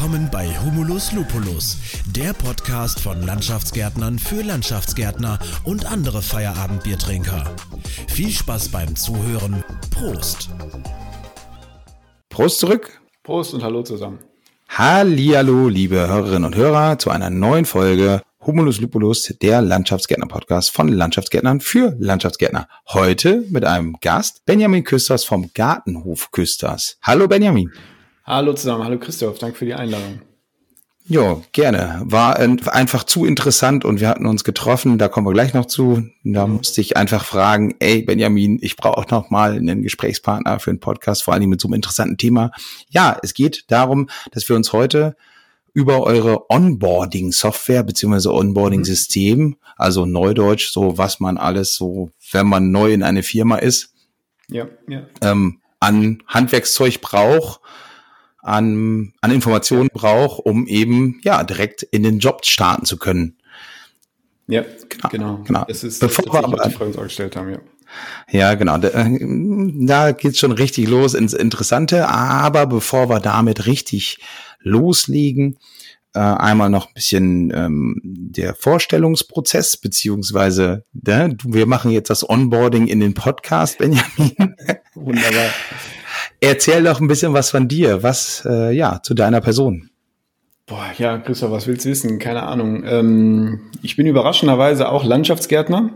Willkommen bei Humulus Lupulus, der Podcast von Landschaftsgärtnern für Landschaftsgärtner und andere Feierabendbiertrinker. Viel Spaß beim Zuhören. Prost. Prost zurück. Prost und hallo zusammen. Hallihallo, liebe Hörerinnen und Hörer, zu einer neuen Folge Humulus Lupulus, der Landschaftsgärtner-Podcast von Landschaftsgärtnern für Landschaftsgärtner. Heute mit einem Gast, Benjamin Küsters vom Gartenhof Küsters. Hallo Benjamin. Hallo zusammen, hallo Christoph, danke für die Einladung. Ja, gerne. War einfach zu interessant und wir hatten uns getroffen, da kommen wir gleich noch zu. Da mhm. musste ich einfach fragen, ey Benjamin, ich brauche auch noch mal einen Gesprächspartner für einen Podcast, vor allem mit so einem interessanten Thema. Ja, es geht darum, dass wir uns heute über eure Onboarding-Software beziehungsweise Onboarding-System, mhm. also Neudeutsch, so was man alles so, wenn man neu in eine Firma ist, ja, ja. Ähm, an Handwerkszeug braucht, an, an Informationen braucht, um eben ja direkt in den Job starten zu können. Ja, genau. genau. genau. Das ist Bevor das, wir die Fragen gestellt haben, ja. Ja, genau. Da, da geht's schon richtig los ins Interessante. Aber bevor wir damit richtig loslegen, äh, einmal noch ein bisschen ähm, der Vorstellungsprozess, beziehungsweise ne, wir machen jetzt das Onboarding in den Podcast, Benjamin. Wunderbar. Erzähl doch ein bisschen was von dir, was äh, ja zu deiner Person. Boah, ja, Christoph, was willst du wissen? Keine Ahnung. Ähm, ich bin überraschenderweise auch Landschaftsgärtner,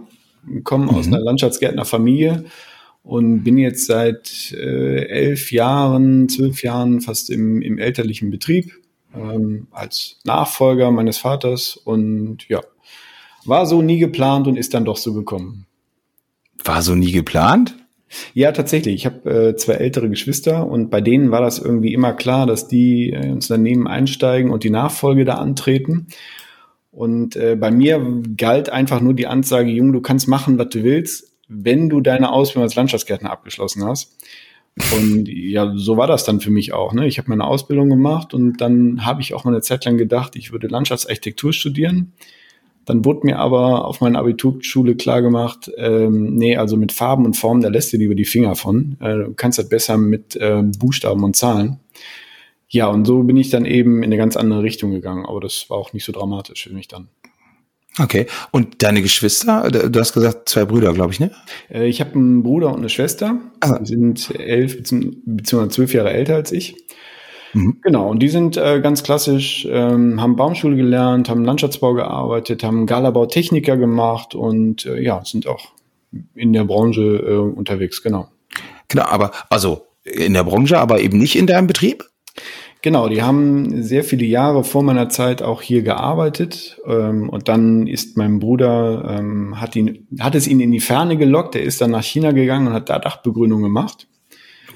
komme mhm. aus einer Landschaftsgärtnerfamilie und bin jetzt seit äh, elf Jahren, zwölf Jahren fast im, im elterlichen Betrieb ähm, als Nachfolger meines Vaters und ja, war so nie geplant und ist dann doch so gekommen. War so nie geplant? Ja, tatsächlich. Ich habe äh, zwei ältere Geschwister und bei denen war das irgendwie immer klar, dass die äh, ins Unternehmen einsteigen und die Nachfolge da antreten. Und äh, bei mir galt einfach nur die Ansage, Junge, du kannst machen, was du willst, wenn du deine Ausbildung als Landschaftsgärtner abgeschlossen hast. Und ja, so war das dann für mich auch. Ne? Ich habe meine Ausbildung gemacht und dann habe ich auch mal eine Zeit lang gedacht, ich würde Landschaftsarchitektur studieren. Dann wurde mir aber auf meiner Abiturschule klar gemacht, ähm, nee, also mit Farben und Formen, da lässt du lieber die Finger von. Äh, du kannst das besser mit äh, Buchstaben und Zahlen. Ja, und so bin ich dann eben in eine ganz andere Richtung gegangen, aber das war auch nicht so dramatisch für mich dann. Okay. Und deine Geschwister? Du hast gesagt, zwei Brüder, glaube ich, ne? Äh, ich habe einen Bruder und eine Schwester. Ah. Die sind elf bzw. zwölf Jahre älter als ich. Mhm. Genau, und die sind äh, ganz klassisch, ähm, haben Baumschule gelernt, haben Landschaftsbau gearbeitet, haben Galabautechniker gemacht und äh, ja, sind auch in der Branche äh, unterwegs, genau. Genau, aber also in der Branche, aber eben nicht in deinem Betrieb? Genau, die haben sehr viele Jahre vor meiner Zeit auch hier gearbeitet ähm, und dann ist mein Bruder, ähm, hat, ihn, hat es ihn in die Ferne gelockt, er ist dann nach China gegangen und hat da Dachbegrünung gemacht.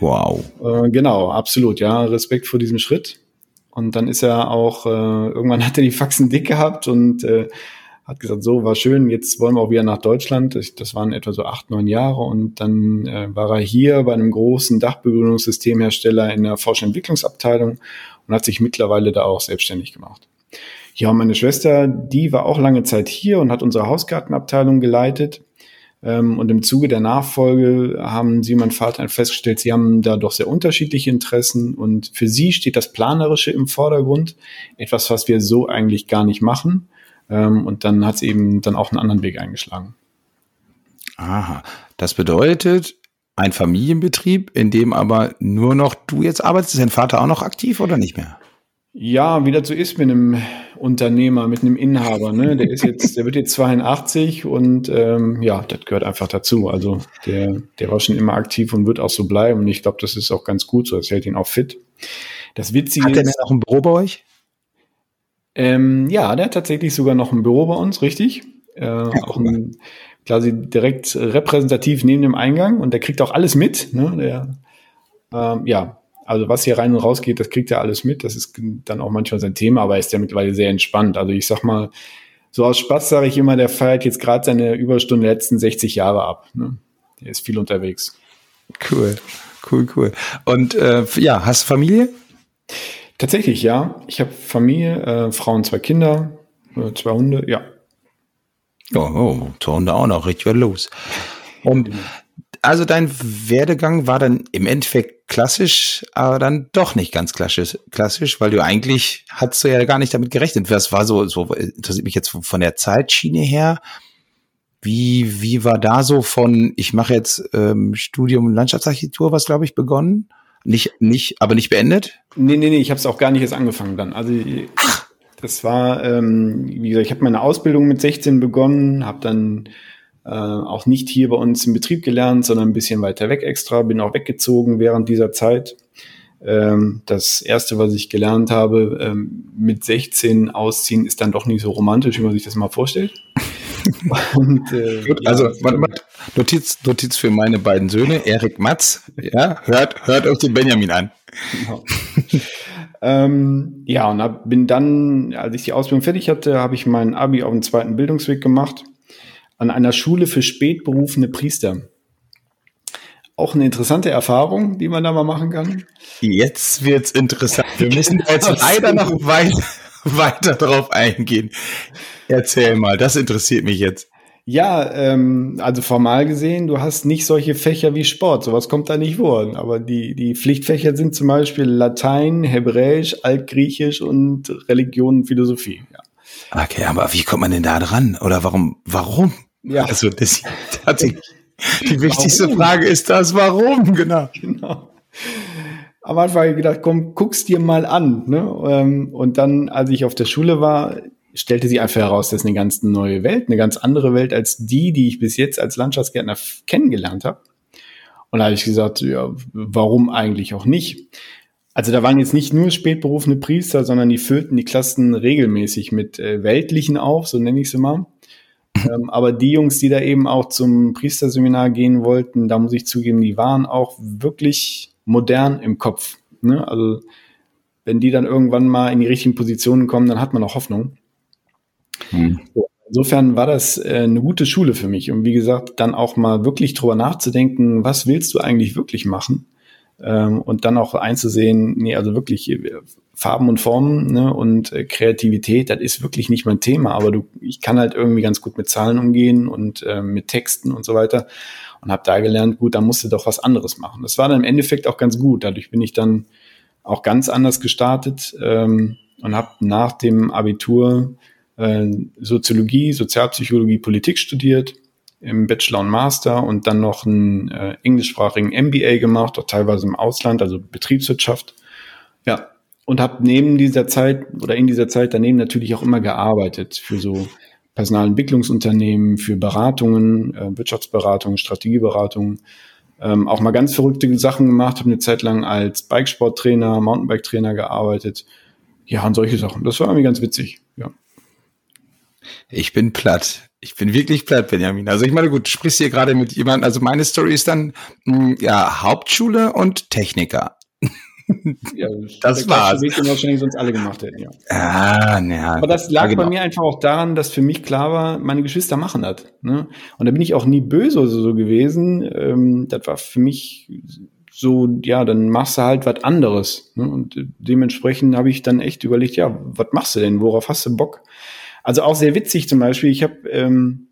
Wow. Äh, genau, absolut, ja, Respekt vor diesem Schritt. Und dann ist er auch, äh, irgendwann hat er die Faxen dick gehabt und äh, hat gesagt, so war schön, jetzt wollen wir auch wieder nach Deutschland. Das waren etwa so acht, neun Jahre und dann äh, war er hier bei einem großen Dachbegrünungssystemhersteller in der Forschungsentwicklungsabteilung und hat sich mittlerweile da auch selbstständig gemacht. Ja, und meine Schwester, die war auch lange Zeit hier und hat unsere Hausgartenabteilung geleitet. Ähm, und im Zuge der Nachfolge haben sie mein Vater festgestellt, sie haben da doch sehr unterschiedliche Interessen und für sie steht das Planerische im Vordergrund, etwas, was wir so eigentlich gar nicht machen. Ähm, und dann hat es eben dann auch einen anderen Weg eingeschlagen. Aha, das bedeutet ein Familienbetrieb, in dem aber nur noch du jetzt arbeitest. Ist dein Vater auch noch aktiv oder nicht mehr? Ja, wie das so ist mit einem Unternehmer, mit einem Inhaber. Ne? Der ist jetzt, der wird jetzt 82 und ähm, ja, das gehört einfach dazu. Also der, der war schon immer aktiv und wird auch so bleiben. Und ich glaube, das ist auch ganz gut so. Das hält ihn auch fit. Das Witzige Hat der denn auch ein Büro bei euch? Ähm, ja, der hat tatsächlich sogar noch ein Büro bei uns, richtig. Äh, ja, auch ein, quasi direkt repräsentativ neben dem Eingang und der kriegt auch alles mit. Ne? Der, ähm, ja, also was hier rein und raus geht, das kriegt er alles mit. Das ist dann auch manchmal sein Thema, aber er ist ja mittlerweile sehr entspannt. Also ich sag mal, so aus Spaß sage ich immer, der feiert jetzt gerade seine Überstunde letzten 60 Jahre ab. Ne? Der ist viel unterwegs. Cool, cool, cool. Und äh, ja, hast du Familie? Tatsächlich, ja. Ich habe Familie, äh, Frau und zwei Kinder, äh, zwei Hunde, ja. Oh, oh zwei Hunde auch noch, richtig was los. Und also dein Werdegang war dann im Endeffekt klassisch, aber dann doch nicht ganz klassisch, klassisch, weil du eigentlich hast du ja gar nicht damit gerechnet. Was war so, so interessiert mich jetzt von der Zeitschiene her. Wie, wie war da so von, ich mache jetzt ähm, Studium Landschaftsarchitektur, was glaube ich begonnen? Nicht, nicht, aber nicht beendet? Nee, nee, nee, ich habe es auch gar nicht erst angefangen dann. Also das war, ähm, wie gesagt, ich habe meine Ausbildung mit 16 begonnen, habe dann äh, auch nicht hier bei uns im Betrieb gelernt, sondern ein bisschen weiter weg extra, bin auch weggezogen während dieser Zeit. Ähm, das erste, was ich gelernt habe, ähm, mit 16 ausziehen, ist dann doch nicht so romantisch, wie man sich das mal vorstellt. Und, äh, Gut, also ja, warte, warte. Notiz, Notiz für meine beiden Söhne, Erik Matz, ja, hört, hört euch den Benjamin an. Genau. ähm, ja, und hab, bin dann, als ich die Ausbildung fertig hatte, habe ich mein Abi auf dem zweiten Bildungsweg gemacht an einer Schule für spätberufene Priester. Auch eine interessante Erfahrung, die man da mal machen kann. Jetzt wird's interessant. Wir müssen jetzt leider noch weiter, weiter drauf eingehen. Erzähl mal, das interessiert mich jetzt. Ja, ähm, also formal gesehen, du hast nicht solche Fächer wie Sport, sowas kommt da nicht vor. Aber die, die Pflichtfächer sind zum Beispiel Latein, Hebräisch, Altgriechisch und Religion und Philosophie. Ja. Okay, aber wie kommt man denn da dran? Oder warum? Warum? Ja. Also das tatsächlich. Die wichtigste warum? Frage ist das, warum, genau. Genau. Am Anfang habe ich gedacht, komm, guck's dir mal an. Ne? Ähm, und dann, als ich auf der Schule war, stellte sich einfach heraus, das ist eine ganz neue Welt, eine ganz andere Welt als die, die ich bis jetzt als Landschaftsgärtner kennengelernt habe. Und da habe ich gesagt, ja, warum eigentlich auch nicht? Also da waren jetzt nicht nur spätberufene Priester, sondern die füllten die Klassen regelmäßig mit äh, Weltlichen auf, so nenne ich sie mal. Ähm, aber die Jungs, die da eben auch zum Priesterseminar gehen wollten, da muss ich zugeben, die waren auch wirklich modern im Kopf. Ne? Also wenn die dann irgendwann mal in die richtigen Positionen kommen, dann hat man auch Hoffnung. Hm. Insofern war das äh, eine gute Schule für mich. Und wie gesagt, dann auch mal wirklich drüber nachzudenken, was willst du eigentlich wirklich machen? Ähm, und dann auch einzusehen, nee, also wirklich äh, Farben und Formen ne, und äh, Kreativität, das ist wirklich nicht mein Thema, aber du, ich kann halt irgendwie ganz gut mit Zahlen umgehen und äh, mit Texten und so weiter und habe da gelernt, gut, da musst du doch was anderes machen. Das war dann im Endeffekt auch ganz gut. Dadurch bin ich dann auch ganz anders gestartet ähm, und habe nach dem Abitur äh, Soziologie, Sozialpsychologie, Politik studiert im Bachelor und Master und dann noch einen äh, englischsprachigen MBA gemacht, auch teilweise im Ausland, also Betriebswirtschaft. Ja, und habe neben dieser Zeit oder in dieser Zeit daneben natürlich auch immer gearbeitet für so Personalentwicklungsunternehmen, für Beratungen, äh, Wirtschaftsberatungen, Strategieberatungen. Ähm, auch mal ganz verrückte Sachen gemacht, habe eine Zeit lang als Bikesporttrainer, Mountainbike-Trainer gearbeitet. Ja, und solche Sachen. Das war irgendwie ganz witzig, ja. Ich bin platt. Ich bin wirklich platt, Benjamin. Also ich meine, gut, du sprichst hier gerade mit jemandem, also meine Story ist dann, mh, hm, ja, Hauptschule und Techniker. Ja, das war's. Weg, den wahrscheinlich sonst alle gemacht hätten, ja. Ah, ja. Aber das lag genau. bei mir einfach auch daran, dass für mich klar war, meine Geschwister machen das. Ne? Und da bin ich auch nie böse oder so gewesen. Ähm, das war für mich so, ja, dann machst du halt was anderes. Ne? Und dementsprechend habe ich dann echt überlegt, ja, was machst du denn? Worauf hast du Bock? Also auch sehr witzig zum Beispiel, ich habe ähm,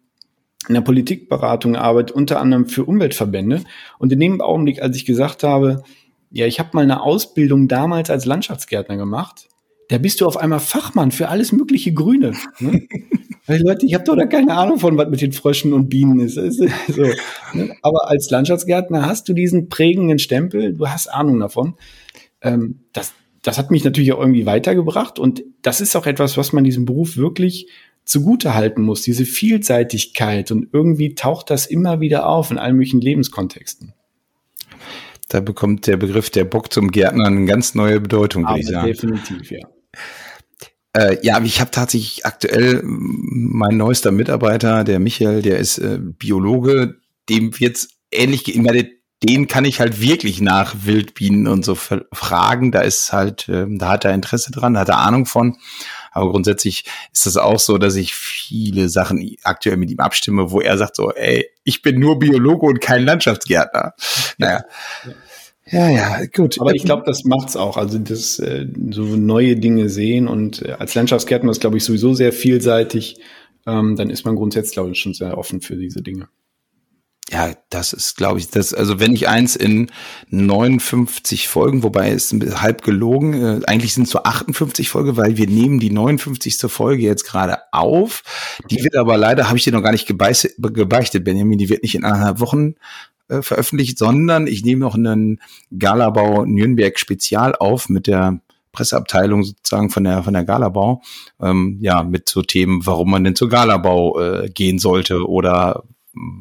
in der Politikberatung arbeitet, unter anderem für Umweltverbände. Und in dem Augenblick, als ich gesagt habe, ja, ich habe mal eine Ausbildung damals als Landschaftsgärtner gemacht, da bist du auf einmal Fachmann für alles mögliche Grüne. Ne? Weil Leute, ich habe doch da keine Ahnung von, was mit den Fröschen und Bienen ist. ist so, ne? Aber als Landschaftsgärtner hast du diesen prägenden Stempel, du hast Ahnung davon. Ähm, das, das hat mich natürlich auch irgendwie weitergebracht und das ist auch etwas, was man diesem Beruf wirklich zugute halten muss, diese Vielseitigkeit und irgendwie taucht das immer wieder auf in allen möglichen Lebenskontexten. Da bekommt der Begriff der Bock zum Gärtner eine ganz neue Bedeutung, würde ich sagen. Definitiv, ja. Äh, ja, ich habe tatsächlich aktuell mein neuester Mitarbeiter, der Michael, der ist äh, Biologe, dem jetzt ähnlich, ich meine, den kann ich halt wirklich nach Wildbienen und so fragen. Da ist halt, äh, da hat er Interesse dran, da hat er Ahnung von. Aber grundsätzlich ist das auch so, dass ich viele Sachen aktuell mit ihm abstimme, wo er sagt so, ey, ich bin nur Biologe und kein Landschaftsgärtner. Naja. Ja, ja, gut. Aber ich glaube, das macht's auch. Also das äh, so neue Dinge sehen und äh, als Landschaftsgärtner ist, glaube ich, sowieso sehr vielseitig. Ähm, dann ist man grundsätzlich, glaube ich, schon sehr offen für diese Dinge. Ja, das ist, glaube ich, das, also wenn ich eins in 59 Folgen, wobei es halb gelogen, äh, eigentlich sind es so 58 Folgen, weil wir nehmen die 59. Folge jetzt gerade auf. Die wird aber leider, habe ich dir noch gar nicht gebeichtet, gebeichtet, Benjamin, die wird nicht in anderthalb Wochen äh, veröffentlicht, sondern ich nehme noch einen Galabau Nürnberg Spezial auf mit der Presseabteilung sozusagen von der von der Galabau, ähm, ja mit so Themen, warum man denn zur Galabau äh, gehen sollte oder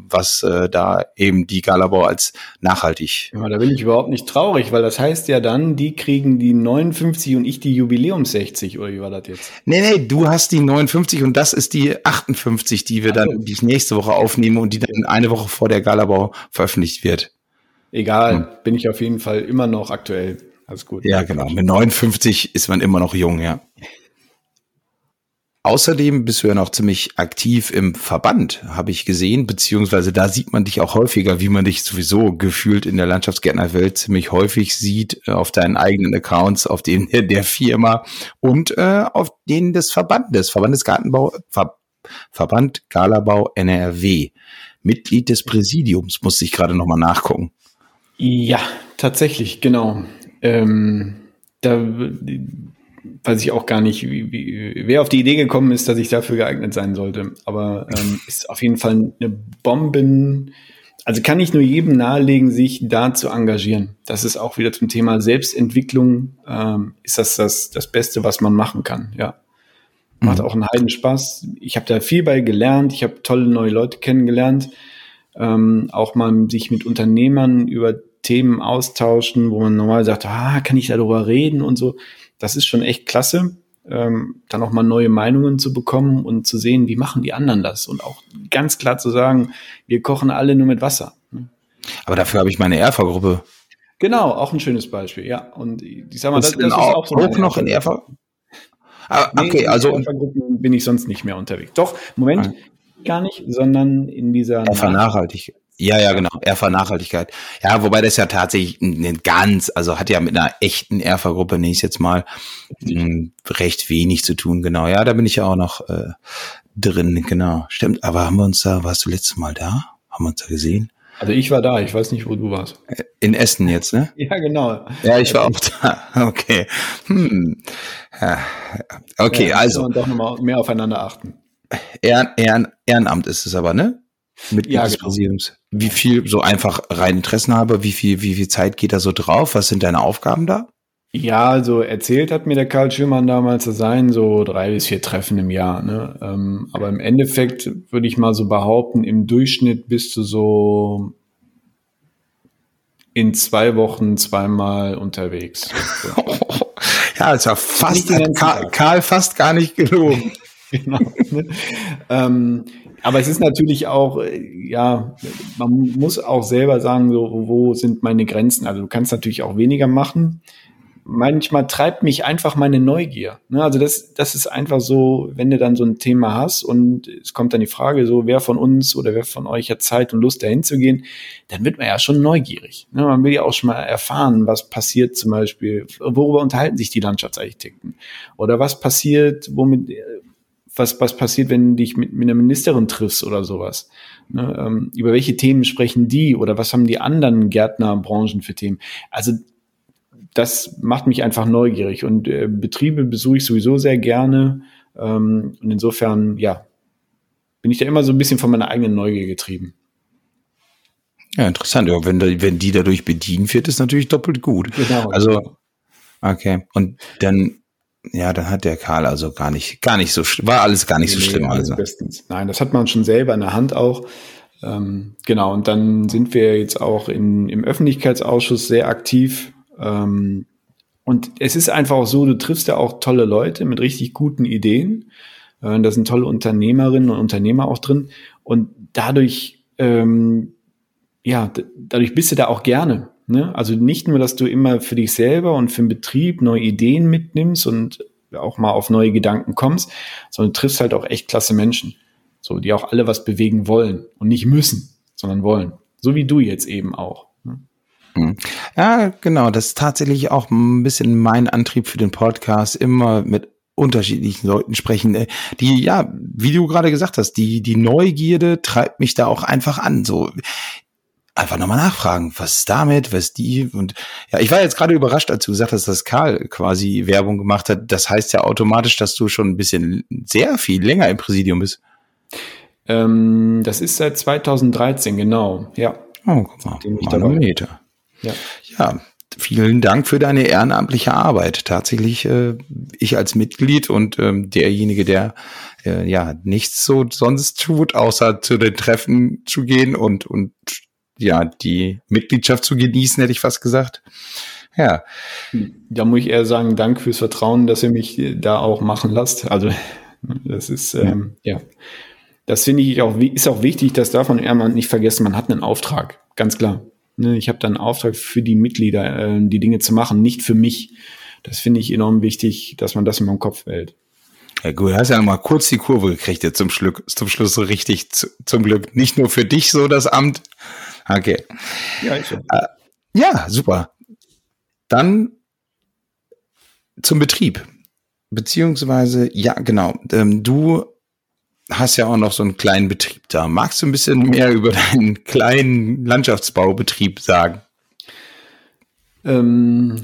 was äh, da eben die Galabau als nachhaltig. Ja, da bin ich überhaupt nicht traurig, weil das heißt ja dann, die kriegen die 59 und ich die Jubiläums 60, oder wie war das jetzt? Nee, nee, du hast die 59 und das ist die 58, die wir also. dann die nächste Woche aufnehmen und die dann eine Woche vor der Galabau veröffentlicht wird. Egal, hm. bin ich auf jeden Fall immer noch aktuell. Alles gut. Ja, genau. Mit 59 ist man immer noch jung, ja. Außerdem bist du ja noch ziemlich aktiv im Verband, habe ich gesehen, beziehungsweise da sieht man dich auch häufiger, wie man dich sowieso gefühlt in der Landschaftsgärtnerwelt ziemlich häufig sieht, äh, auf deinen eigenen Accounts, auf denen der Firma und äh, auf denen des Verbandes, Verbandes Gartenbau, Ver Verband Galabau NRW. Mitglied des Präsidiums, muss ich gerade nochmal nachgucken. Ja, tatsächlich, genau. Ähm, da weiß ich auch gar nicht, wie, wie, wer auf die Idee gekommen ist, dass ich dafür geeignet sein sollte. Aber ähm, ist auf jeden Fall eine Bomben. Also kann ich nur jedem nahelegen, sich da zu engagieren. Das ist auch wieder zum Thema Selbstentwicklung. Ähm, ist das, das das Beste, was man machen kann? Ja, macht mhm. auch einen heiden Spaß. Ich habe da viel bei gelernt. Ich habe tolle neue Leute kennengelernt. Ähm, auch mal sich mit Unternehmern über Themen austauschen, wo man normal sagt, ah, kann ich darüber reden und so das ist schon echt klasse, ähm, dann auch mal neue Meinungen zu bekommen und zu sehen, wie machen die anderen das und auch ganz klar zu sagen, wir kochen alle nur mit Wasser. Ne? Aber dafür habe ich meine Erfa-Gruppe. Genau, auch ein schönes Beispiel, ja. Und ich sag mal, das, das ist auch, so auch noch in Erfa. Ah, okay, nee, also in bin ich sonst nicht mehr unterwegs. Doch, Moment, okay. gar nicht, sondern in dieser Erfa Nachhaltigkeit. Ja, ja, genau. Erfa Nachhaltigkeit. Ja, wobei das ja tatsächlich ein ganz, also hat ja mit einer echten Erfa-Gruppe, nenne ich jetzt mal, recht wenig zu tun, genau. Ja, da bin ich ja auch noch äh, drin, genau. Stimmt, aber haben wir uns da, warst du letztes Mal da? Haben wir uns da gesehen? Also ich war da, ich weiß nicht, wo du warst. Äh, in Essen jetzt, ne? ja, genau. Ja, ich war auch da. Okay. Hm. Okay, ja, also. Muss man doch nochmal mehr aufeinander achten. Ehren, Ehren, Ehrenamt ist es aber, ne? Mitglied ja, des genau. Präsidiums. Wie viel, so einfach rein Interessen habe, wie viel, wie viel Zeit geht da so drauf? Was sind deine Aufgaben da? Ja, also erzählt hat mir der Karl Schürmann damals, das seien so drei bis vier Treffen im Jahr. Ne? Ähm, aber im Endeffekt würde ich mal so behaupten, im Durchschnitt bist du so in zwei Wochen zweimal unterwegs. ja, ist ja fast, Karl, Karl fast gar nicht gelogen. genau. Ne? ähm, aber es ist natürlich auch, äh, ja, man muss auch selber sagen, so, wo sind meine Grenzen? Also du kannst natürlich auch weniger machen. Manchmal treibt mich einfach meine Neugier. Ne? Also das, das ist einfach so, wenn du dann so ein Thema hast und es kommt dann die Frage so, wer von uns oder wer von euch hat Zeit und Lust dahin zu gehen, dann wird man ja schon neugierig. Ne? Man will ja auch schon mal erfahren, was passiert zum Beispiel, worüber unterhalten sich die Landschaftsarchitekten oder was passiert, womit was, was passiert, wenn du dich mit, mit einer Ministerin triffst oder sowas. Ne, ähm, über welche Themen sprechen die oder was haben die anderen Gärtnerbranchen für Themen? Also das macht mich einfach neugierig und äh, Betriebe besuche ich sowieso sehr gerne. Ähm, und insofern, ja, bin ich da immer so ein bisschen von meiner eigenen Neugier getrieben. Ja, interessant. Ja, wenn, wenn die dadurch bedient wird, ist natürlich doppelt gut. Genau. Also, okay. Und dann ja, dann hat der Karl also gar nicht, gar nicht so, war alles gar nicht nee, so schlimm. Also. Bestens. Nein, das hat man schon selber in der Hand auch. Ähm, genau, und dann sind wir jetzt auch in, im Öffentlichkeitsausschuss sehr aktiv. Ähm, und es ist einfach auch so, du triffst ja auch tolle Leute mit richtig guten Ideen. Äh, da sind tolle Unternehmerinnen und Unternehmer auch drin. Und dadurch, ähm, ja, dadurch bist du da auch gerne. Ne? Also nicht nur, dass du immer für dich selber und für den Betrieb neue Ideen mitnimmst und auch mal auf neue Gedanken kommst, sondern triffst halt auch echt klasse Menschen, so die auch alle was bewegen wollen und nicht müssen, sondern wollen. So wie du jetzt eben auch. Ne? Hm. Ja, genau. Das ist tatsächlich auch ein bisschen mein Antrieb für den Podcast, immer mit unterschiedlichen Leuten sprechen, äh, die, ja, wie du gerade gesagt hast, die, die Neugierde treibt mich da auch einfach an. So, einfach nochmal nachfragen, was ist damit, was ist die und ja, ich war jetzt gerade überrascht, als du gesagt hast, dass Karl quasi Werbung gemacht hat. Das heißt ja automatisch, dass du schon ein bisschen sehr viel länger im Präsidium bist. Ähm, das ist seit 2013, genau, ja. Oh, guck mal, Manometer. Ja. ja, vielen Dank für deine ehrenamtliche Arbeit. Tatsächlich, äh, ich als Mitglied und ähm, derjenige, der äh, ja nichts so sonst tut, außer zu den Treffen zu gehen und und ja die Mitgliedschaft zu genießen, hätte ich fast gesagt. Ja. Da muss ich eher sagen, Dank fürs Vertrauen, dass ihr mich da auch machen lasst. Also das ist ähm, ja. Das finde ich auch, ist auch wichtig, das darf man immer nicht vergessen. Man hat einen Auftrag, ganz klar. Ne, ich habe dann einen Auftrag für die Mitglieder, äh, die Dinge zu machen, nicht für mich. Das finde ich enorm wichtig, dass man das in meinem Kopf behält. Ja gut, du hast ja mal kurz die Kurve gekriegt jetzt zum, Schluck, zum Schluss so richtig, zu, zum Glück. Nicht nur für dich so das Amt. Okay. Ja, so. Äh, ja, super. Dann zum Betrieb. Beziehungsweise, ja, genau. Ähm, du hast ja auch noch so einen kleinen Betrieb da. Magst du ein bisschen mehr über deinen kleinen Landschaftsbaubetrieb sagen? Ähm,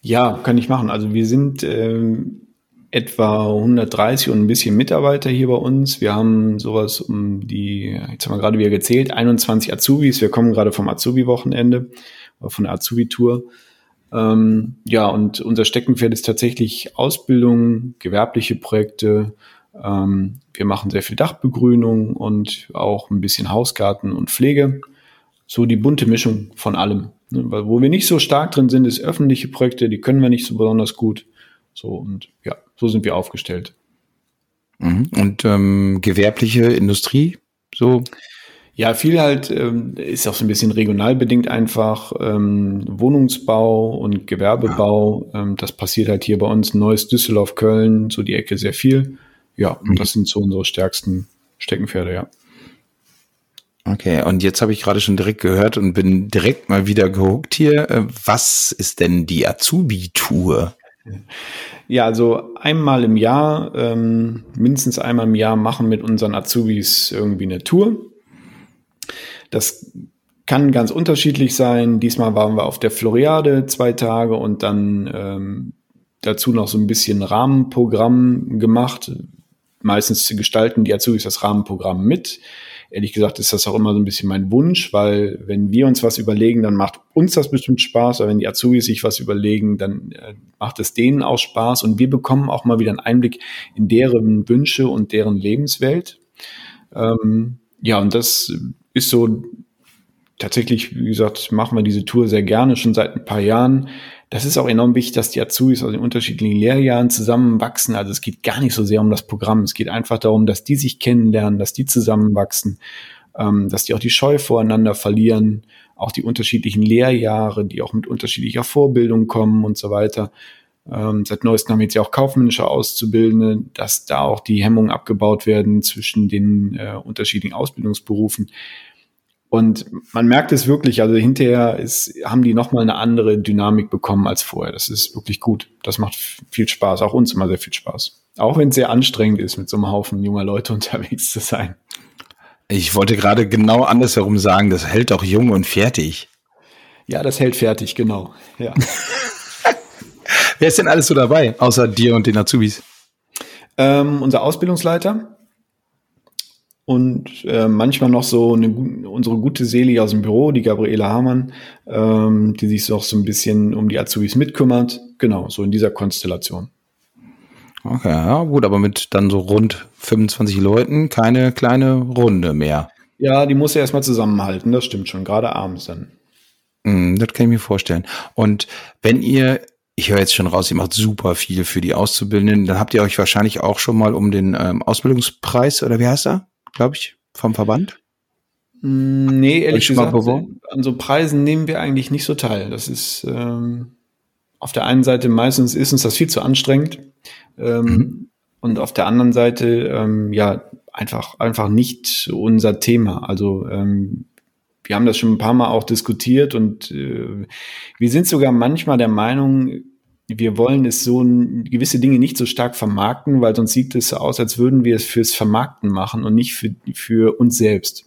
ja, kann ich machen. Also wir sind ähm, etwa 130 und ein bisschen Mitarbeiter hier bei uns. Wir haben sowas um die, jetzt haben wir gerade wieder gezählt, 21 Azubis. Wir kommen gerade vom Azubi-Wochenende, von der Azubi-Tour. Ähm, ja, und unser Steckenpferd ist tatsächlich Ausbildung, gewerbliche Projekte, ähm, wir machen sehr viel Dachbegrünung und auch ein bisschen Hausgarten und Pflege. So die bunte Mischung von allem. Ne? Wo wir nicht so stark drin sind, ist öffentliche Projekte, die können wir nicht so besonders gut. So und ja, so sind wir aufgestellt. Mhm. Und ähm, gewerbliche Industrie, so? Ja, viel halt ähm, ist auch so ein bisschen regional bedingt einfach. Ähm, Wohnungsbau und Gewerbebau, ja. ähm, das passiert halt hier bei uns, Neues Düsseldorf, Köln, so die Ecke sehr viel. Ja, mhm. das sind so unsere stärksten Steckenpferde, ja. Okay, und jetzt habe ich gerade schon direkt gehört und bin direkt mal wieder gehuckt hier. Äh, was ist denn die Azubi-Tour? Ja, also einmal im Jahr, ähm, mindestens einmal im Jahr machen mit unseren Azubis irgendwie eine Tour. Das kann ganz unterschiedlich sein. Diesmal waren wir auf der Floriade zwei Tage und dann ähm, dazu noch so ein bisschen Rahmenprogramm gemacht meistens gestalten die Azubis das Rahmenprogramm mit. Ehrlich gesagt ist das auch immer so ein bisschen mein Wunsch, weil wenn wir uns was überlegen, dann macht uns das bestimmt Spaß, aber wenn die Azubis sich was überlegen, dann äh, macht es denen auch Spaß und wir bekommen auch mal wieder einen Einblick in deren Wünsche und deren Lebenswelt. Ähm, ja, und das ist so tatsächlich, wie gesagt, machen wir diese Tour sehr gerne, schon seit ein paar Jahren das ist auch enorm wichtig, dass die Azubis aus den unterschiedlichen Lehrjahren zusammenwachsen. Also es geht gar nicht so sehr um das Programm. Es geht einfach darum, dass die sich kennenlernen, dass die zusammenwachsen, ähm, dass die auch die Scheu voreinander verlieren, auch die unterschiedlichen Lehrjahre, die auch mit unterschiedlicher Vorbildung kommen und so weiter. Ähm, seit neuestem haben wir jetzt ja auch kaufmännische Auszubildende, dass da auch die Hemmungen abgebaut werden zwischen den äh, unterschiedlichen Ausbildungsberufen. Und man merkt es wirklich, also hinterher ist, haben die nochmal eine andere Dynamik bekommen als vorher. Das ist wirklich gut. Das macht viel Spaß, auch uns immer sehr viel Spaß. Auch wenn es sehr anstrengend ist, mit so einem Haufen junger Leute unterwegs zu sein. Ich wollte gerade genau andersherum sagen, das hält auch jung und fertig. Ja, das hält fertig, genau. Ja. Wer ist denn alles so dabei, außer dir und den Azubis? Ähm, unser Ausbildungsleiter, und äh, manchmal noch so eine, unsere gute Seele aus dem Büro, die Gabriele Hamann, ähm, die sich auch so ein bisschen um die Azubis mitkümmert. Genau, so in dieser Konstellation. Okay, ja, gut, aber mit dann so rund 25 Leuten keine kleine Runde mehr. Ja, die muss ja erstmal zusammenhalten, das stimmt schon, gerade abends dann. Mm, das kann ich mir vorstellen. Und wenn ihr, ich höre jetzt schon raus, ihr macht super viel für die Auszubildenden, dann habt ihr euch wahrscheinlich auch schon mal um den ähm, Ausbildungspreis oder wie heißt er? Glaube ich, vom Verband? Mm, nee, ehrlich gesagt, an so Preisen nehmen wir eigentlich nicht so teil. Das ist ähm, auf der einen Seite meistens ist uns das viel zu anstrengend ähm, mhm. und auf der anderen Seite ähm, ja einfach einfach nicht unser Thema. Also ähm, wir haben das schon ein paar Mal auch diskutiert und äh, wir sind sogar manchmal der Meinung, wir wollen es so gewisse Dinge nicht so stark vermarkten, weil sonst sieht es so aus, als würden wir es fürs Vermarkten machen und nicht für, für uns selbst.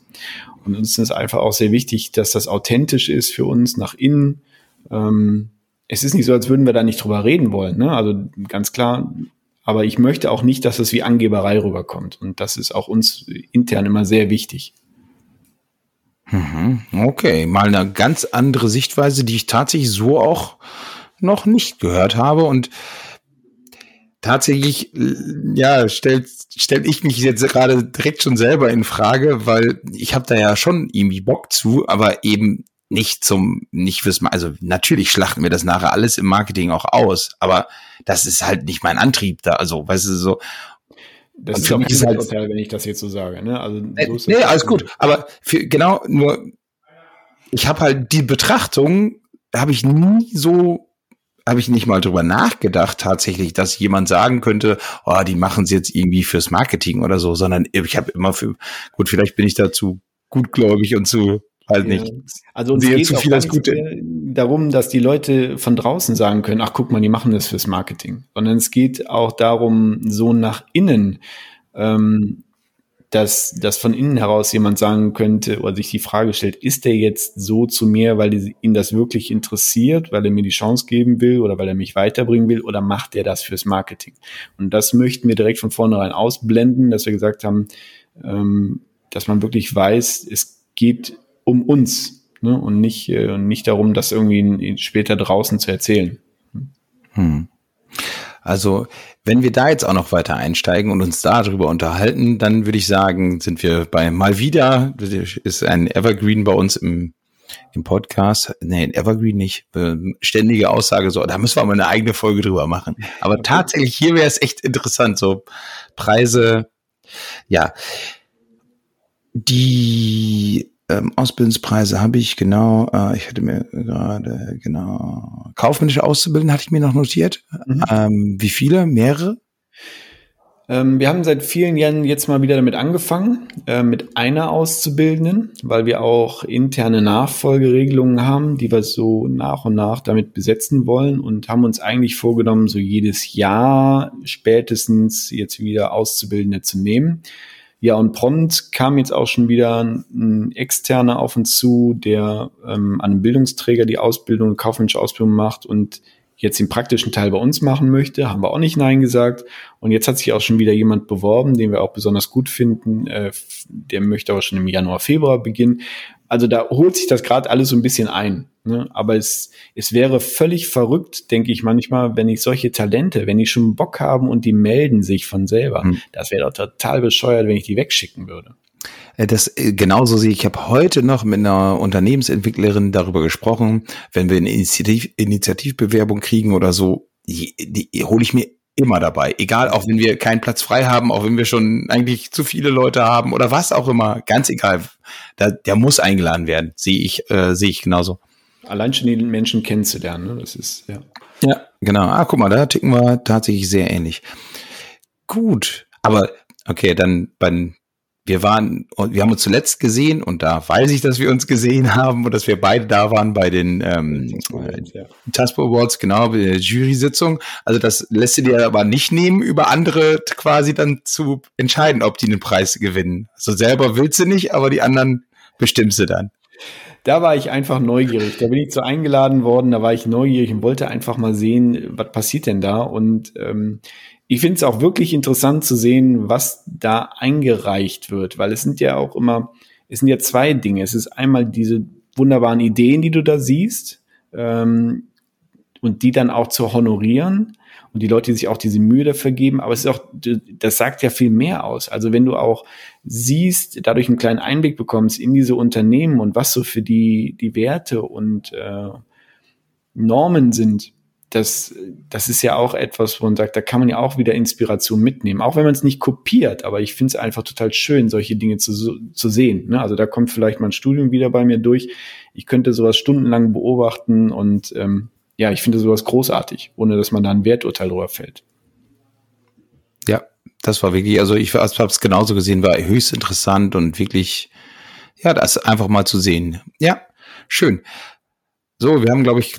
Und uns ist es einfach auch sehr wichtig, dass das authentisch ist für uns nach innen. Ähm, es ist nicht so, als würden wir da nicht drüber reden wollen. Ne? Also ganz klar, aber ich möchte auch nicht, dass es wie Angeberei rüberkommt. Und das ist auch uns intern immer sehr wichtig. Mhm. Okay, mal eine ganz andere Sichtweise, die ich tatsächlich so auch noch nicht gehört habe und tatsächlich, ja, stellt stell ich mich jetzt gerade direkt schon selber in Frage, weil ich habe da ja schon irgendwie Bock zu, aber eben nicht zum, nicht fürs, also natürlich schlachten wir das nachher alles im Marketing auch aus, aber das ist halt nicht mein Antrieb da, also, weißt du, so. Das ist für mich ist halt, Urteil, wenn ich das jetzt so sage, ne? Also, äh, so nee, alles gut, aber für, genau, nur, ich habe halt die Betrachtung, habe ich nie so habe ich nicht mal drüber nachgedacht tatsächlich, dass jemand sagen könnte, oh, die machen es jetzt irgendwie fürs Marketing oder so, sondern ich habe immer für, gut, vielleicht bin ich dazu gutgläubig und zu halt nicht. Also uns geht zu viel das Gute. darum, dass die Leute von draußen sagen können, ach guck mal, die machen das fürs Marketing, sondern es geht auch darum, so nach innen ähm, dass, dass von innen heraus jemand sagen könnte oder sich die Frage stellt, ist der jetzt so zu mir, weil ihn das wirklich interessiert, weil er mir die Chance geben will oder weil er mich weiterbringen will oder macht er das fürs Marketing? Und das möchten wir direkt von vornherein ausblenden, dass wir gesagt haben, ähm, dass man wirklich weiß, es geht um uns ne? und nicht, äh, nicht darum, das irgendwie später draußen zu erzählen. Hm. Also wenn wir da jetzt auch noch weiter einsteigen und uns darüber unterhalten, dann würde ich sagen, sind wir bei mal wieder, ist ein Evergreen bei uns im, im Podcast. Nee, Evergreen nicht. Ständige Aussage, so, da müssen wir mal eine eigene Folge drüber machen. Aber tatsächlich, hier wäre es echt interessant, so Preise, ja. Die ähm, Ausbildungspreise habe ich genau, äh, ich hatte mir gerade genau kaufmännische Auszubildende hatte ich mir noch notiert. Mhm. Ähm, wie viele? Mehrere? Ähm, wir haben seit vielen Jahren jetzt mal wieder damit angefangen, äh, mit einer Auszubildenden, weil wir auch interne Nachfolgeregelungen haben, die wir so nach und nach damit besetzen wollen und haben uns eigentlich vorgenommen, so jedes Jahr spätestens jetzt wieder Auszubildende zu nehmen. Ja, und prompt kam jetzt auch schon wieder ein externer auf uns zu, der ähm, an einem Bildungsträger die Ausbildung, kaufmännische Ausbildung macht und jetzt den praktischen Teil bei uns machen möchte, haben wir auch nicht Nein gesagt. Und jetzt hat sich auch schon wieder jemand beworben, den wir auch besonders gut finden. Äh, der möchte aber schon im Januar, Februar beginnen. Also da holt sich das gerade alles so ein bisschen ein. Ne? Aber es, es wäre völlig verrückt, denke ich manchmal, wenn ich solche Talente, wenn die schon Bock haben und die melden sich von selber, hm. das wäre doch total bescheuert, wenn ich die wegschicken würde. Äh, das äh, genauso sehe ich. Ich habe heute noch mit einer Unternehmensentwicklerin darüber gesprochen, wenn wir eine Initiativ Initiativbewerbung kriegen oder so, die, die hole ich mir immer dabei. Egal, auch wenn wir keinen Platz frei haben, auch wenn wir schon eigentlich zu viele Leute haben oder was auch immer, ganz egal. Da, der muss eingeladen werden, sehe ich, äh, sehe ich genauso. Allein schon die Menschen kennenzulernen, ne? das ist, ja. Ja, genau. Ah, guck mal, da ticken wir tatsächlich sehr ähnlich. Gut, aber okay, dann bei, wir waren, wir haben uns zuletzt gesehen und da weiß ich, dass wir uns gesehen haben und dass wir beide da waren bei den ähm, Taspo Awards, genau, bei der Jury-Sitzung. Also das lässt du dir aber nicht nehmen, über andere quasi dann zu entscheiden, ob die einen Preis gewinnen. Also selber willst du nicht, aber die anderen bestimmst du dann. Da war ich einfach neugierig. Da bin ich so eingeladen worden, da war ich neugierig und wollte einfach mal sehen, was passiert denn da. Und ähm, ich finde es auch wirklich interessant zu sehen, was da eingereicht wird, weil es sind ja auch immer, es sind ja zwei Dinge. Es ist einmal diese wunderbaren Ideen, die du da siehst, ähm, und die dann auch zu honorieren und die Leute, die sich auch diese Mühe dafür geben, aber es ist auch, das sagt ja viel mehr aus. Also wenn du auch siehst, dadurch einen kleinen Einblick bekommst in diese Unternehmen und was so für die, die Werte und äh, Normen sind, das, das ist ja auch etwas, wo man sagt, da kann man ja auch wieder Inspiration mitnehmen, auch wenn man es nicht kopiert, aber ich finde es einfach total schön, solche Dinge zu, zu sehen. Ne? Also da kommt vielleicht mein Studium wieder bei mir durch. Ich könnte sowas stundenlang beobachten und ähm, ja, ich finde sowas großartig, ohne dass man da ein Werturteil drüber fällt. Ja, das war wirklich, also ich habe es genauso gesehen, war höchst interessant und wirklich, ja, das einfach mal zu sehen. Ja, schön. So, wir haben, glaube ich,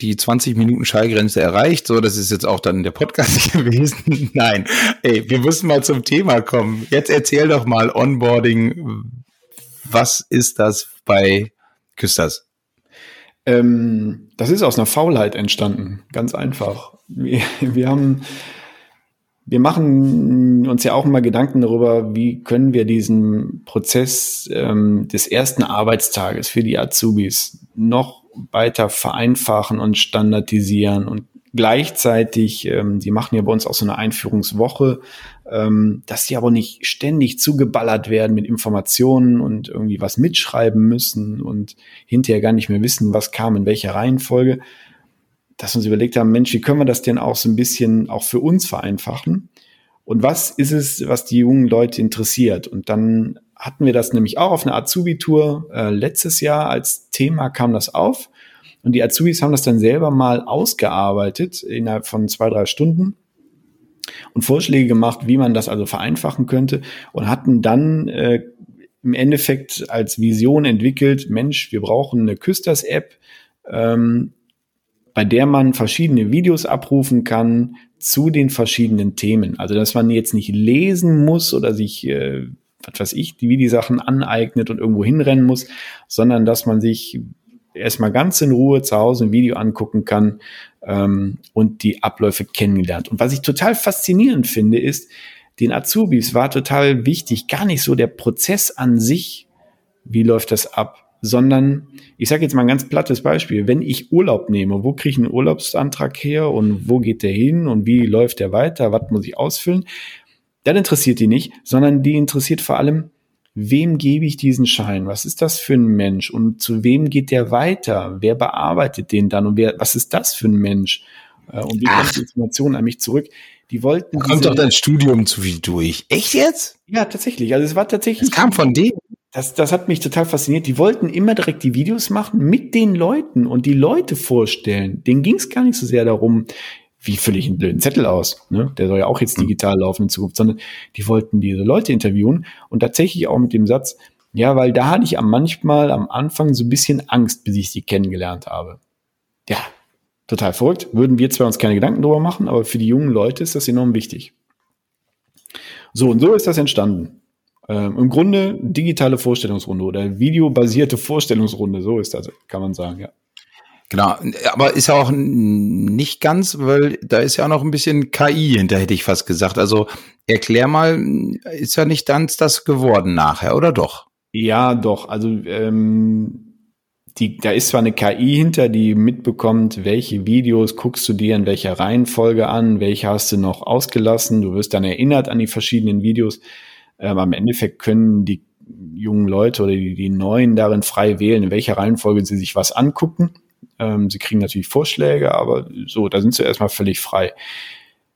die 20 Minuten Schallgrenze erreicht. So, das ist jetzt auch dann der Podcast gewesen. Nein, ey, wir müssen mal zum Thema kommen. Jetzt erzähl doch mal Onboarding. Was ist das bei Küsters? Ähm, das ist aus einer Faulheit entstanden. Ganz einfach. Wir, wir haben wir machen uns ja auch immer Gedanken darüber, wie können wir diesen Prozess ähm, des ersten Arbeitstages für die Azubis noch weiter vereinfachen und standardisieren und gleichzeitig, ähm, die machen ja bei uns auch so eine Einführungswoche, ähm, dass die aber nicht ständig zugeballert werden mit Informationen und irgendwie was mitschreiben müssen und hinterher gar nicht mehr wissen, was kam in welcher Reihenfolge, dass wir uns überlegt haben, Mensch, wie können wir das denn auch so ein bisschen auch für uns vereinfachen? Und was ist es, was die jungen Leute interessiert? Und dann hatten wir das nämlich auch auf einer Azubi-Tour äh, letztes Jahr als Thema kam das auf. Und die Azubis haben das dann selber mal ausgearbeitet innerhalb von zwei, drei Stunden und Vorschläge gemacht, wie man das also vereinfachen könnte und hatten dann äh, im Endeffekt als Vision entwickelt, Mensch, wir brauchen eine Küsters-App, ähm, bei der man verschiedene Videos abrufen kann zu den verschiedenen Themen. Also dass man jetzt nicht lesen muss oder sich, äh, was weiß ich, wie die Sachen aneignet und irgendwo hinrennen muss, sondern dass man sich erstmal ganz in Ruhe zu Hause ein Video angucken kann ähm, und die Abläufe kennengelernt. Und was ich total faszinierend finde, ist, den Azubis war total wichtig, gar nicht so der Prozess an sich, wie läuft das ab, sondern ich sage jetzt mal ein ganz plattes Beispiel. Wenn ich Urlaub nehme, wo kriege ich einen Urlaubsantrag her und wo geht der hin und wie läuft der weiter, was muss ich ausfüllen? Das interessiert die nicht, sondern die interessiert vor allem, wem gebe ich diesen Schein? Was ist das für ein Mensch? Und zu wem geht der weiter? Wer bearbeitet den dann? Und wer, was ist das für ein Mensch? Äh, und wie kommt die Information an mich zurück? Die wollten. Kommt doch dein Studium zu viel durch. Echt jetzt? Ja, tatsächlich. Also es war tatsächlich. Es kam von denen. Das, das hat mich total fasziniert. Die wollten immer direkt die Videos machen mit den Leuten und die Leute vorstellen. Denen ging es gar nicht so sehr darum, wie fülle ich einen blöden Zettel aus? Ne? Der soll ja auch jetzt hm. digital laufen in Zukunft, sondern die wollten diese Leute interviewen und tatsächlich auch mit dem Satz, ja, weil da hatte ich am manchmal am Anfang so ein bisschen Angst, bis ich sie kennengelernt habe. Ja, total verrückt. Würden wir zwar uns keine Gedanken drüber machen, aber für die jungen Leute ist das enorm wichtig. So, und so ist das entstanden. Ähm, Im Grunde digitale Vorstellungsrunde oder videobasierte Vorstellungsrunde, so ist das, kann man sagen, ja. Genau, aber ist ja auch nicht ganz, weil da ist ja auch noch ein bisschen KI hinter, hätte ich fast gesagt. Also erklär mal, ist ja nicht ganz das geworden nachher, oder doch? Ja, doch. Also ähm, die, da ist zwar eine KI hinter, die mitbekommt, welche Videos guckst du dir in welcher Reihenfolge an, welche hast du noch ausgelassen. Du wirst dann erinnert an die verschiedenen Videos. Ähm, am Endeffekt können die jungen Leute oder die, die Neuen darin frei wählen, in welcher Reihenfolge sie sich was angucken. Ähm, sie kriegen natürlich Vorschläge, aber so, da sind sie erstmal völlig frei.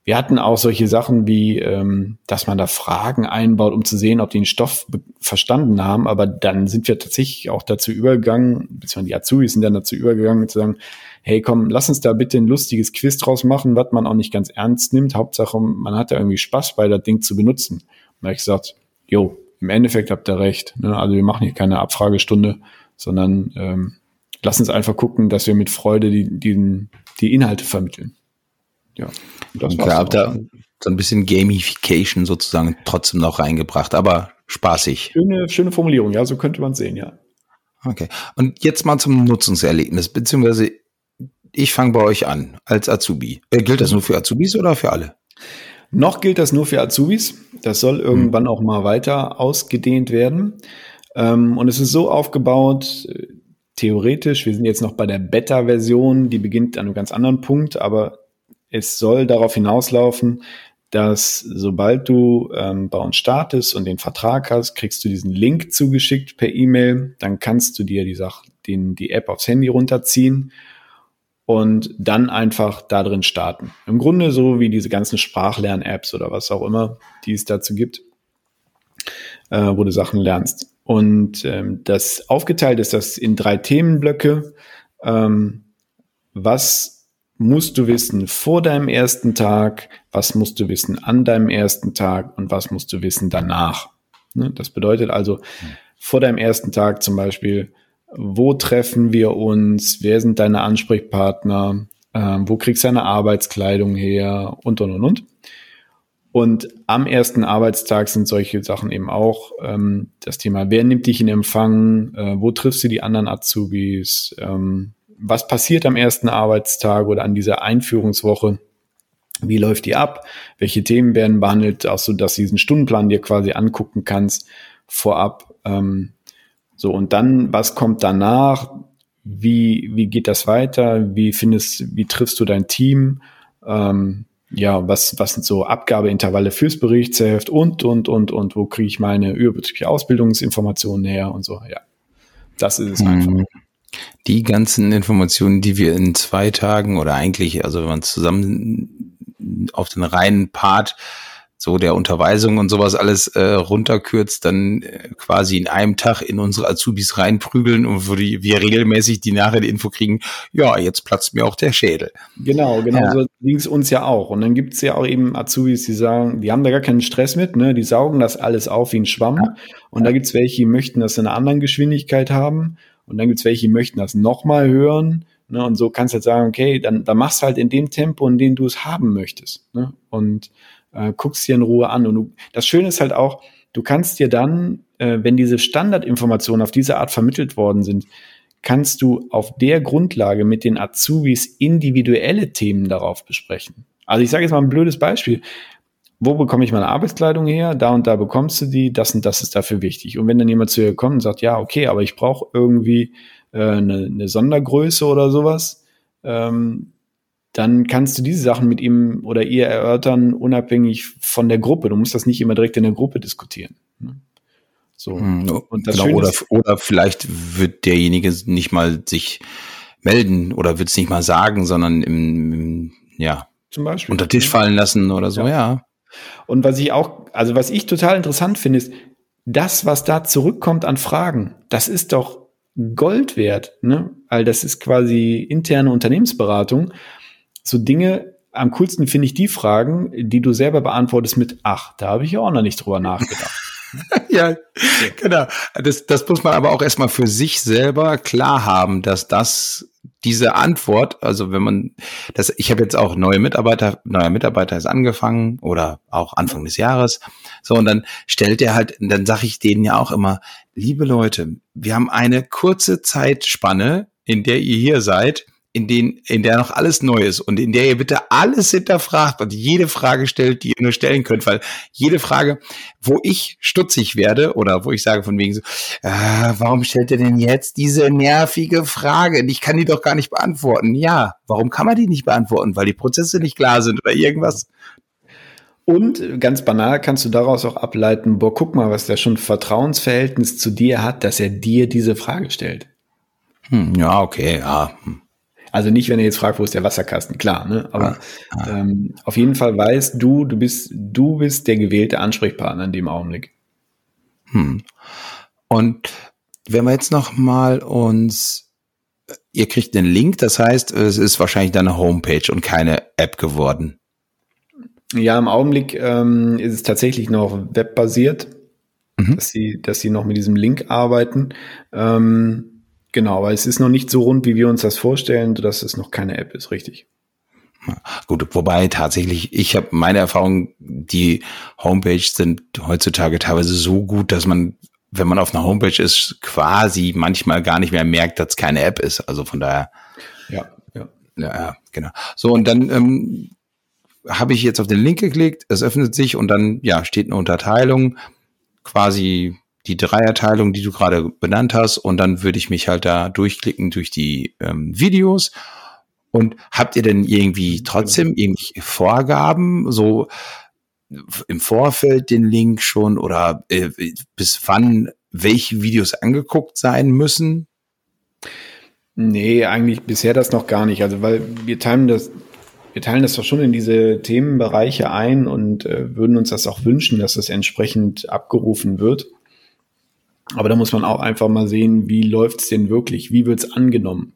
Wir hatten auch solche Sachen wie, ähm, dass man da Fragen einbaut, um zu sehen, ob die den Stoff verstanden haben. Aber dann sind wir tatsächlich auch dazu übergegangen, beziehungsweise die Azubis sind dann dazu übergegangen, zu sagen, hey komm, lass uns da bitte ein lustiges Quiz draus machen, was man auch nicht ganz ernst nimmt. Hauptsache, man hat da irgendwie Spaß bei, das Ding zu benutzen. Da habe ich gesagt, jo, im Endeffekt habt ihr recht. Ne? Also wir machen hier keine Abfragestunde, sondern ähm, lass uns einfach gucken, dass wir mit Freude die, die, die Inhalte vermitteln. Ja, das klar, habt da so ein bisschen Gamification sozusagen trotzdem noch reingebracht, aber spaßig. Schöne, schöne Formulierung, ja, so könnte man sehen, ja. Okay. Und jetzt mal zum Nutzungserlebnis, beziehungsweise ich fange bei euch an als Azubi. Äh, gilt das nur für Azubis oder für alle? Noch gilt das nur für Azubis. Das soll irgendwann auch mal weiter ausgedehnt werden. Ähm, und es ist so aufgebaut, theoretisch, wir sind jetzt noch bei der Beta-Version, die beginnt an einem ganz anderen Punkt, aber es soll darauf hinauslaufen, dass sobald du ähm, bei uns startest und den Vertrag hast, kriegst du diesen Link zugeschickt per E-Mail. Dann kannst du dir die Sache, den, die App aufs Handy runterziehen und dann einfach da drin starten. Im Grunde so wie diese ganzen Sprachlern-Apps oder was auch immer, die es dazu gibt, äh, wo du Sachen lernst. Und ähm, das aufgeteilt ist das in drei Themenblöcke. Ähm, was musst du wissen vor deinem ersten Tag? Was musst du wissen an deinem ersten Tag? Und was musst du wissen danach? Ne? Das bedeutet also, vor deinem ersten Tag zum Beispiel, wo treffen wir uns, wer sind deine Ansprechpartner, äh, wo kriegst du deine Arbeitskleidung her und, und, und, und. Und am ersten Arbeitstag sind solche Sachen eben auch ähm, das Thema, wer nimmt dich in Empfang, äh, wo triffst du die anderen Azubis, ähm, was passiert am ersten Arbeitstag oder an dieser Einführungswoche, wie läuft die ab, welche Themen werden behandelt, auch so, dass du diesen Stundenplan dir quasi angucken kannst vorab. Ähm, so, und dann, was kommt danach? Wie, wie geht das weiter? Wie findest, wie triffst du dein Team? Ähm, ja, was, was sind so Abgabeintervalle fürs Berichtsheft und, und, und, und, wo kriege ich meine überbetriebliche Ausbildungsinformationen her und so, ja. Das ist es einfach. Mhm. Die ganzen Informationen, die wir in zwei Tagen oder eigentlich, also wenn man zusammen auf den reinen Part so der Unterweisung und sowas alles äh, runterkürzt, dann äh, quasi in einem Tag in unsere Azubis reinprügeln und wo die, wir regelmäßig die nachher die Info kriegen, ja, jetzt platzt mir auch der Schädel. Genau, genau ja. so ging es uns ja auch. Und dann gibt es ja auch eben Azubis, die sagen, die haben da gar keinen Stress mit, ne? Die saugen das alles auf wie ein Schwamm. Ja. Und da gibt's welche, die möchten das in einer anderen Geschwindigkeit haben. Und dann gibt's welche, die möchten das nochmal hören. Ne? Und so kannst du halt sagen, okay, dann, dann machst du halt in dem Tempo, in dem du es haben möchtest. Ne? Und äh, guckst dir in Ruhe an. Und du, das Schöne ist halt auch, du kannst dir dann, äh, wenn diese Standardinformationen auf diese Art vermittelt worden sind, kannst du auf der Grundlage mit den Azubis individuelle Themen darauf besprechen. Also ich sage jetzt mal ein blödes Beispiel. Wo bekomme ich meine Arbeitskleidung her? Da und da bekommst du die, das und das ist dafür wichtig. Und wenn dann jemand zu dir kommt und sagt, ja, okay, aber ich brauche irgendwie äh, eine, eine Sondergröße oder sowas, ähm, dann kannst du diese Sachen mit ihm oder ihr erörtern, unabhängig von der Gruppe. Du musst das nicht immer direkt in der Gruppe diskutieren. Ne? So. Hm, genau, oder, oder vielleicht wird derjenige nicht mal sich melden oder wird es nicht mal sagen, sondern im, im ja, zum Beispiel unter Tisch fallen lassen oder so, ja. ja. Und was ich auch, also was ich total interessant finde, ist, das, was da zurückkommt an Fragen, das ist doch Gold wert, ne? Weil das ist quasi interne Unternehmensberatung so Dinge, am coolsten finde ich die Fragen, die du selber beantwortest mit, ach, da habe ich ja auch noch nicht drüber nachgedacht. ja, genau. Das, das muss man aber auch erstmal für sich selber klar haben, dass das diese Antwort, also wenn man das, ich habe jetzt auch neue Mitarbeiter, neuer Mitarbeiter ist angefangen oder auch Anfang des Jahres. So, und dann stellt er halt, dann sage ich denen ja auch immer, liebe Leute, wir haben eine kurze Zeitspanne, in der ihr hier seid in, den, in der noch alles neu ist und in der ihr bitte alles hinterfragt und jede Frage stellt, die ihr nur stellen könnt, weil jede Frage, wo ich stutzig werde oder wo ich sage von wegen so, äh, warum stellt ihr denn jetzt diese nervige Frage? Ich kann die doch gar nicht beantworten. Ja, warum kann man die nicht beantworten? Weil die Prozesse nicht klar sind oder irgendwas. Und ganz banal kannst du daraus auch ableiten, boah, guck mal, was der schon Vertrauensverhältnis zu dir hat, dass er dir diese Frage stellt. Hm, ja, okay, ja. Hm. Also nicht, wenn er jetzt fragt, wo ist der Wasserkasten, klar, ne? Aber ah, ah. Ähm, auf jeden Fall weißt du, du bist, du bist der gewählte Ansprechpartner in dem Augenblick. Hm. Und wenn wir jetzt noch mal uns, ihr kriegt den Link, das heißt, es ist wahrscheinlich deine Homepage und keine App geworden. Ja, im Augenblick ähm, ist es tatsächlich noch webbasiert, mhm. dass sie, dass sie noch mit diesem Link arbeiten. Ähm, Genau, aber es ist noch nicht so rund, wie wir uns das vorstellen, dass es noch keine App ist, richtig. Gut, wobei tatsächlich, ich habe meine Erfahrung, die Homepage sind heutzutage teilweise so gut, dass man, wenn man auf einer Homepage ist, quasi manchmal gar nicht mehr merkt, dass es keine App ist. Also von daher. Ja, ja. Ja, genau. So, und dann ähm, habe ich jetzt auf den Link geklickt, es öffnet sich und dann, ja, steht eine Unterteilung, quasi die Dreierteilung, die du gerade benannt hast, und dann würde ich mich halt da durchklicken durch die ähm, Videos. Und habt ihr denn irgendwie trotzdem irgendwie Vorgaben, so im Vorfeld den Link schon oder äh, bis wann welche Videos angeguckt sein müssen? Nee, eigentlich bisher das noch gar nicht. Also, weil wir teilen das, wir teilen das doch schon in diese Themenbereiche ein und äh, würden uns das auch wünschen, dass das entsprechend abgerufen wird. Aber da muss man auch einfach mal sehen, wie läuft's denn wirklich? Wie wird's angenommen?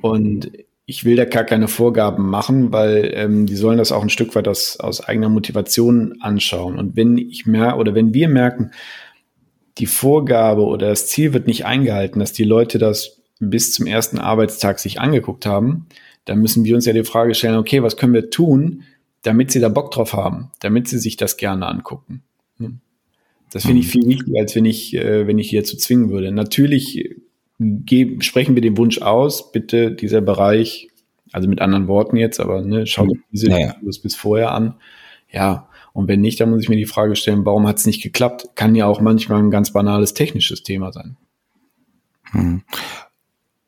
Und ich will da gar keine Vorgaben machen, weil ähm, die sollen das auch ein Stück weit aus, aus eigener Motivation anschauen. Und wenn ich mehr oder wenn wir merken, die Vorgabe oder das Ziel wird nicht eingehalten, dass die Leute das bis zum ersten Arbeitstag sich angeguckt haben, dann müssen wir uns ja die Frage stellen, okay, was können wir tun, damit sie da Bock drauf haben, damit sie sich das gerne angucken. Hm. Das finde ich mhm. viel wichtiger, als wenn ich, äh, wenn ich hier zu zwingen würde. Natürlich geben, sprechen wir den Wunsch aus, bitte dieser Bereich, also mit anderen Worten jetzt, aber ne, schaut mhm. diese naja. Videos bis vorher an. Ja, und wenn nicht, dann muss ich mir die Frage stellen, warum hat es nicht geklappt? Kann ja auch manchmal ein ganz banales technisches Thema sein. Hm.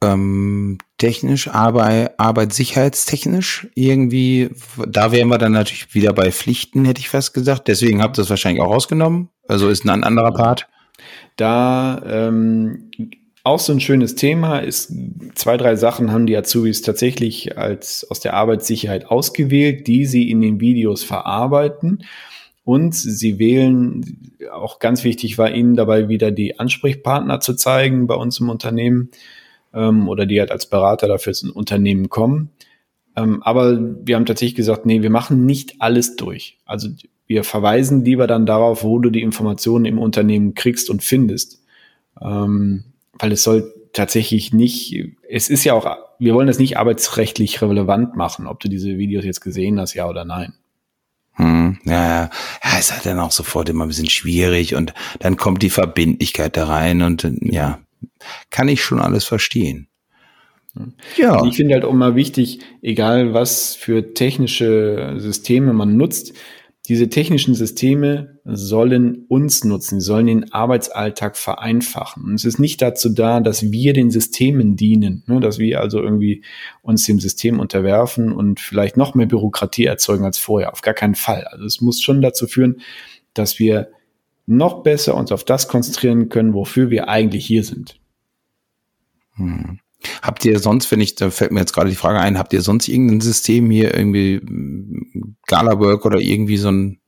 Ähm, technisch, Arbeit, arbeitssicherheitstechnisch irgendwie, da wären wir dann natürlich wieder bei Pflichten, hätte ich fast gesagt. Deswegen habt ihr das wahrscheinlich auch rausgenommen. Also ist ein anderer Part. Da ähm, auch so ein schönes Thema ist, zwei, drei Sachen haben die Azubis tatsächlich als aus der Arbeitssicherheit ausgewählt, die sie in den Videos verarbeiten. Und sie wählen, auch ganz wichtig war ihnen dabei wieder die Ansprechpartner zu zeigen bei uns im Unternehmen ähm, oder die halt als Berater dafür ins Unternehmen kommen. Ähm, aber wir haben tatsächlich gesagt, nee, wir machen nicht alles durch. Also wir verweisen lieber dann darauf, wo du die Informationen im Unternehmen kriegst und findest. Ähm, weil es soll tatsächlich nicht, es ist ja auch, wir wollen das nicht arbeitsrechtlich relevant machen, ob du diese Videos jetzt gesehen hast, ja oder nein. Hm, ja, ja, ist halt dann auch sofort immer ein bisschen schwierig und dann kommt die Verbindlichkeit da rein und ja, kann ich schon alles verstehen. Ja. Ich finde halt auch mal wichtig, egal was für technische Systeme man nutzt, diese technischen Systeme sollen uns nutzen, sie sollen den Arbeitsalltag vereinfachen. Und es ist nicht dazu da, dass wir den Systemen dienen, ne, dass wir also irgendwie uns dem System unterwerfen und vielleicht noch mehr Bürokratie erzeugen als vorher. Auf gar keinen Fall. Also es muss schon dazu führen, dass wir noch besser uns auf das konzentrieren können, wofür wir eigentlich hier sind. Hm. Habt ihr sonst, wenn ich, da fällt mir jetzt gerade die Frage ein, habt ihr sonst irgendein System hier, irgendwie Galawork oder irgendwie so ein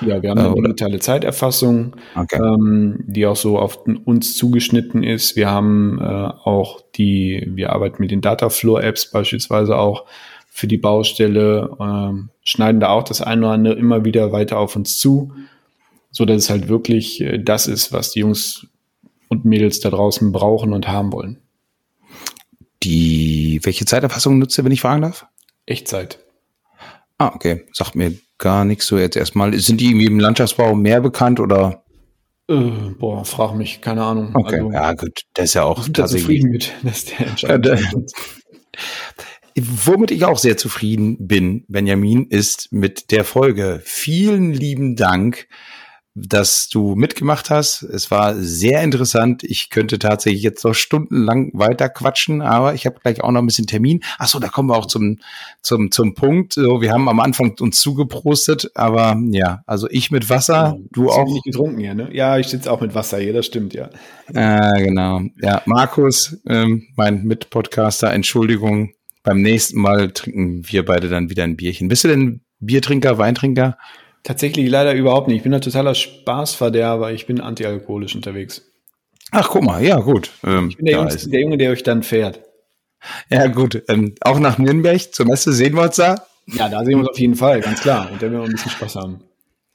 ja, wir haben eine äh, digitale Zeiterfassung, okay. ähm, die auch so auf uns zugeschnitten ist. Wir haben äh, auch die, wir arbeiten mit den Dataflow-Apps beispielsweise auch für die Baustelle, ähm, schneiden da auch das eine oder andere immer wieder weiter auf uns zu, so dass es halt wirklich äh, das ist, was die Jungs und Mädels da draußen brauchen und haben wollen. Die, welche Zeiterfassung nutzt ihr, wenn ich fragen darf? Echtzeit. Ah, okay. Sagt mir gar nichts so jetzt erstmal. Sind die irgendwie im Landschaftsbau mehr bekannt oder? Äh, boah, frag mich, keine Ahnung. Okay, also, ja gut, das ist ja auch tatsächlich. mit, dass der entscheidend Womit ich auch sehr zufrieden bin, Benjamin, ist mit der Folge. Vielen lieben Dank dass du mitgemacht hast. Es war sehr interessant. Ich könnte tatsächlich jetzt noch stundenlang weiter quatschen, aber ich habe gleich auch noch ein bisschen Termin. Ach so, da kommen wir auch zum zum zum Punkt. So, wir haben am Anfang uns zugeprostet, aber ja, also ich mit Wasser, ja, du auch. Nicht getrunken hier, ne? Ja, ich sitze auch mit Wasser hier. Das stimmt ja. Äh, genau. Ja, Markus, ähm, mein Mitpodcaster, Entschuldigung. Beim nächsten Mal trinken wir beide dann wieder ein Bierchen. Bist du denn Biertrinker, Weintrinker? Tatsächlich leider überhaupt nicht. Ich bin ein totaler Spaßverderber. Ich bin antialkoholisch unterwegs. Ach, guck mal, ja, gut. Ähm, ich bin der, Junge, der Junge, der euch dann fährt. Ja, gut. Ähm, auch nach Nürnberg zur Messe sehen wir uns da? Ja, da sehen wir uns auf jeden Fall, ganz klar. Und dann werden wir ein bisschen Spaß haben.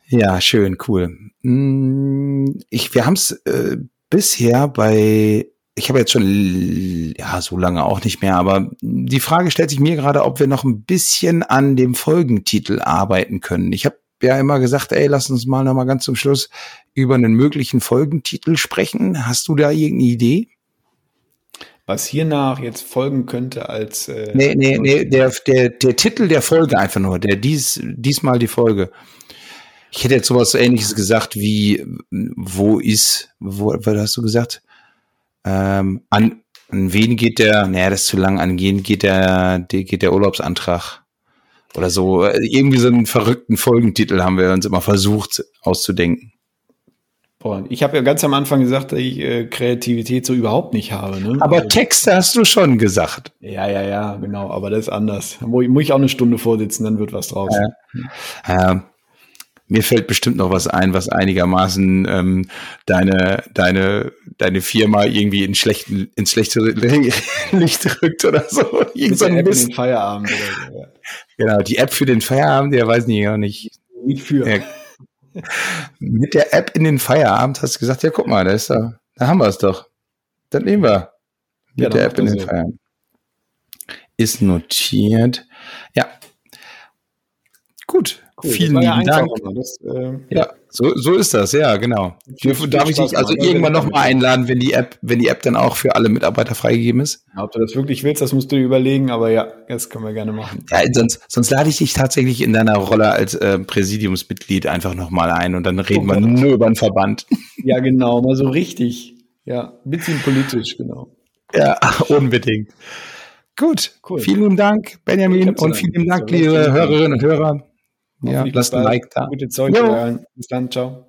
Ja, schön, cool. Mm, ich, wir haben es äh, bisher bei, ich habe jetzt schon, ja, so lange auch nicht mehr, aber die Frage stellt sich mir gerade, ob wir noch ein bisschen an dem Folgentitel arbeiten können. Ich habe ja immer gesagt, ey, lass uns mal noch mal ganz zum Schluss über einen möglichen Folgentitel sprechen. Hast du da irgendeine Idee? Was hiernach jetzt folgen könnte als äh, Nee, nee, nee, der, der, der Titel der Folge einfach nur, der dies, diesmal die Folge. Ich hätte jetzt sowas ähnliches gesagt wie wo ist, wo, was hast du gesagt? Ähm, an, an wen geht der, naja, das ist zu lang, an wen geht der, der geht der Urlaubsantrag? Oder so. Irgendwie so einen verrückten Folgentitel haben wir uns immer versucht auszudenken. Boah, ich habe ja ganz am Anfang gesagt, dass ich äh, Kreativität so überhaupt nicht habe. Ne? Aber also, Texte hast du schon gesagt. Ja, ja, ja, genau. Aber das ist anders. Muss ich auch eine Stunde vorsitzen, dann wird was draus. Ja. Äh, mir fällt bestimmt noch was ein, was einigermaßen ähm, deine, deine, deine Firma irgendwie in schlechten, ins schlechte Licht rückt oder so. Irgend so ein Mist. Feierabend oder so, ja. Genau, die App für den Feierabend, der weiß nicht, auch nicht. Nicht für. Ja. Mit der App in den Feierabend hast du gesagt, ja, guck mal, da ist da, da haben wir es doch. Dann nehmen wir. Mit ja, der App in den Feierabend. Ist notiert. Ja. Gut. Cool, Vielen lieben Dank. Das, äh, ja, so, so ist das, ja, genau. Dürfen, darf ich dich also irgendwann nochmal einladen, wenn die App, wenn die App dann auch für alle Mitarbeiter freigegeben ist? Ja, ob du das wirklich willst, das musst du dir überlegen, aber ja, das können wir gerne machen. Ja, sonst, sonst lade ich dich tatsächlich in deiner Rolle als äh, Präsidiumsmitglied einfach nochmal ein und dann reden oh wir nur über den Verband. Ja, genau, mal so richtig. Ja, ein bisschen politisch, genau. Ja, unbedingt. Gut, cool. vielen Dank, Benjamin, und vielen Dank, liebe Hörerinnen und Hörer. Ja, lasst ein Like da. Gute Zeit. Bis dann, ciao.